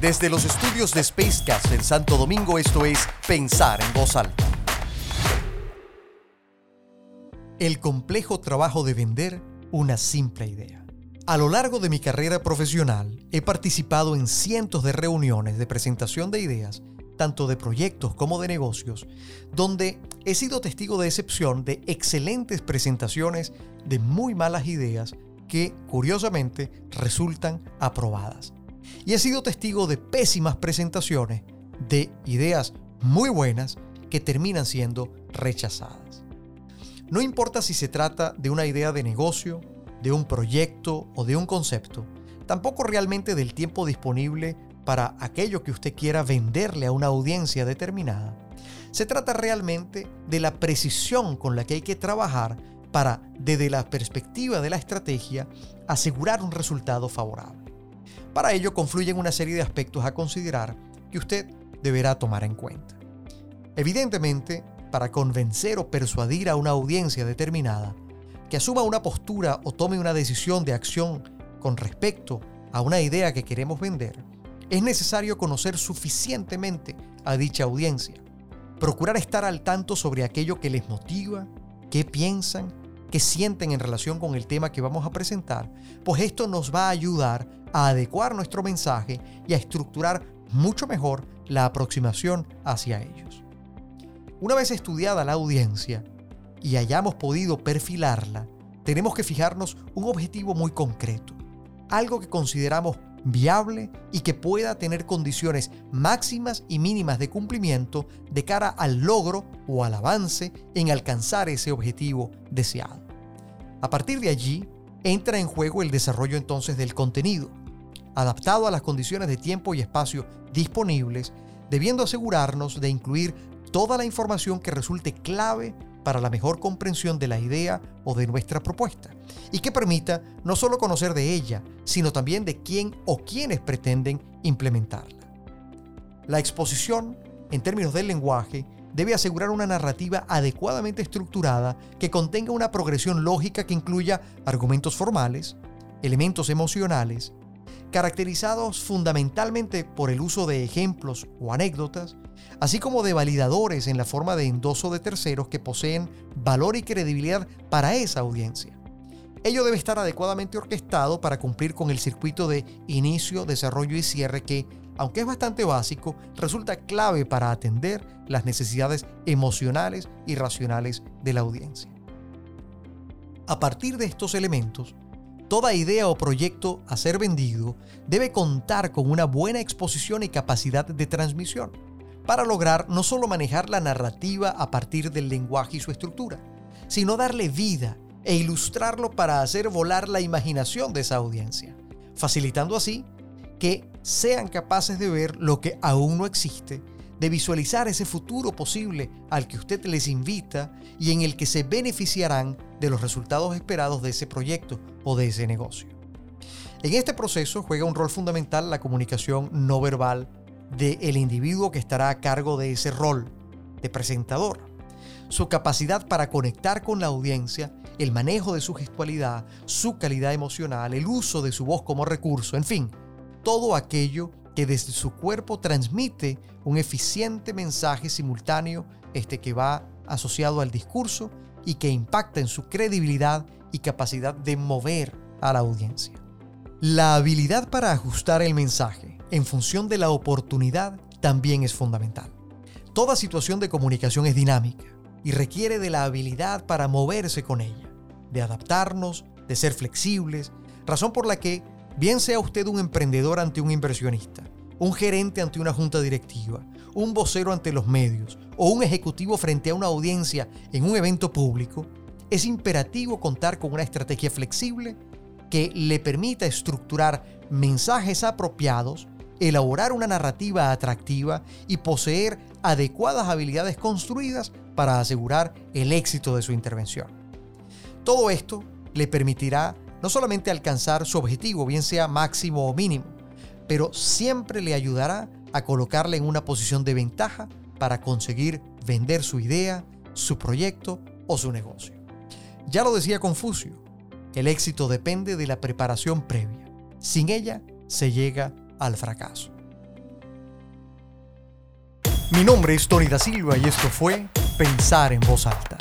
Desde los estudios de Spacecast en Santo Domingo, esto es Pensar en Voz Alta. El complejo trabajo de vender una simple idea. A lo largo de mi carrera profesional, he participado en cientos de reuniones de presentación de ideas, tanto de proyectos como de negocios, donde he sido testigo de excepción de excelentes presentaciones de muy malas ideas que, curiosamente, resultan aprobadas. Y he sido testigo de pésimas presentaciones de ideas muy buenas que terminan siendo rechazadas. No importa si se trata de una idea de negocio, de un proyecto o de un concepto, tampoco realmente del tiempo disponible para aquello que usted quiera venderle a una audiencia determinada. Se trata realmente de la precisión con la que hay que trabajar para, desde la perspectiva de la estrategia, asegurar un resultado favorable. Para ello confluyen una serie de aspectos a considerar que usted deberá tomar en cuenta. Evidentemente, para convencer o persuadir a una audiencia determinada que asuma una postura o tome una decisión de acción con respecto a una idea que queremos vender, es necesario conocer suficientemente a dicha audiencia, procurar estar al tanto sobre aquello que les motiva, qué piensan, qué sienten en relación con el tema que vamos a presentar, pues esto nos va a ayudar a adecuar nuestro mensaje y a estructurar mucho mejor la aproximación hacia ellos. Una vez estudiada la audiencia y hayamos podido perfilarla, tenemos que fijarnos un objetivo muy concreto, algo que consideramos viable y que pueda tener condiciones máximas y mínimas de cumplimiento de cara al logro o al avance en alcanzar ese objetivo deseado. A partir de allí, entra en juego el desarrollo entonces del contenido, adaptado a las condiciones de tiempo y espacio disponibles, debiendo asegurarnos de incluir toda la información que resulte clave para la mejor comprensión de la idea o de nuestra propuesta y que permita no solo conocer de ella, sino también de quién o quiénes pretenden implementarla. La exposición, en términos del lenguaje, debe asegurar una narrativa adecuadamente estructurada que contenga una progresión lógica que incluya argumentos formales, elementos emocionales, caracterizados fundamentalmente por el uso de ejemplos o anécdotas, así como de validadores en la forma de endoso de terceros que poseen valor y credibilidad para esa audiencia. Ello debe estar adecuadamente orquestado para cumplir con el circuito de inicio, desarrollo y cierre que, aunque es bastante básico, resulta clave para atender las necesidades emocionales y racionales de la audiencia. A partir de estos elementos, Toda idea o proyecto a ser vendido debe contar con una buena exposición y capacidad de transmisión para lograr no solo manejar la narrativa a partir del lenguaje y su estructura, sino darle vida e ilustrarlo para hacer volar la imaginación de esa audiencia, facilitando así que sean capaces de ver lo que aún no existe, de visualizar ese futuro posible al que usted les invita y en el que se beneficiarán de los resultados esperados de ese proyecto o de ese negocio. En este proceso juega un rol fundamental la comunicación no verbal del individuo que estará a cargo de ese rol de presentador. Su capacidad para conectar con la audiencia, el manejo de su gestualidad, su calidad emocional, el uso de su voz como recurso, en fin, todo aquello que desde su cuerpo transmite un eficiente mensaje simultáneo este que va asociado al discurso y que impacta en su credibilidad y capacidad de mover a la audiencia. La habilidad para ajustar el mensaje en función de la oportunidad también es fundamental. Toda situación de comunicación es dinámica y requiere de la habilidad para moverse con ella, de adaptarnos, de ser flexibles, razón por la que, bien sea usted un emprendedor ante un inversionista, un gerente ante una junta directiva, un vocero ante los medios o un ejecutivo frente a una audiencia en un evento público, es imperativo contar con una estrategia flexible que le permita estructurar mensajes apropiados, elaborar una narrativa atractiva y poseer adecuadas habilidades construidas para asegurar el éxito de su intervención. Todo esto le permitirá no solamente alcanzar su objetivo, bien sea máximo o mínimo, pero siempre le ayudará a colocarle en una posición de ventaja para conseguir vender su idea, su proyecto o su negocio. Ya lo decía Confucio, el éxito depende de la preparación previa. Sin ella se llega al fracaso. Mi nombre es Tony da Silva y esto fue Pensar en voz alta.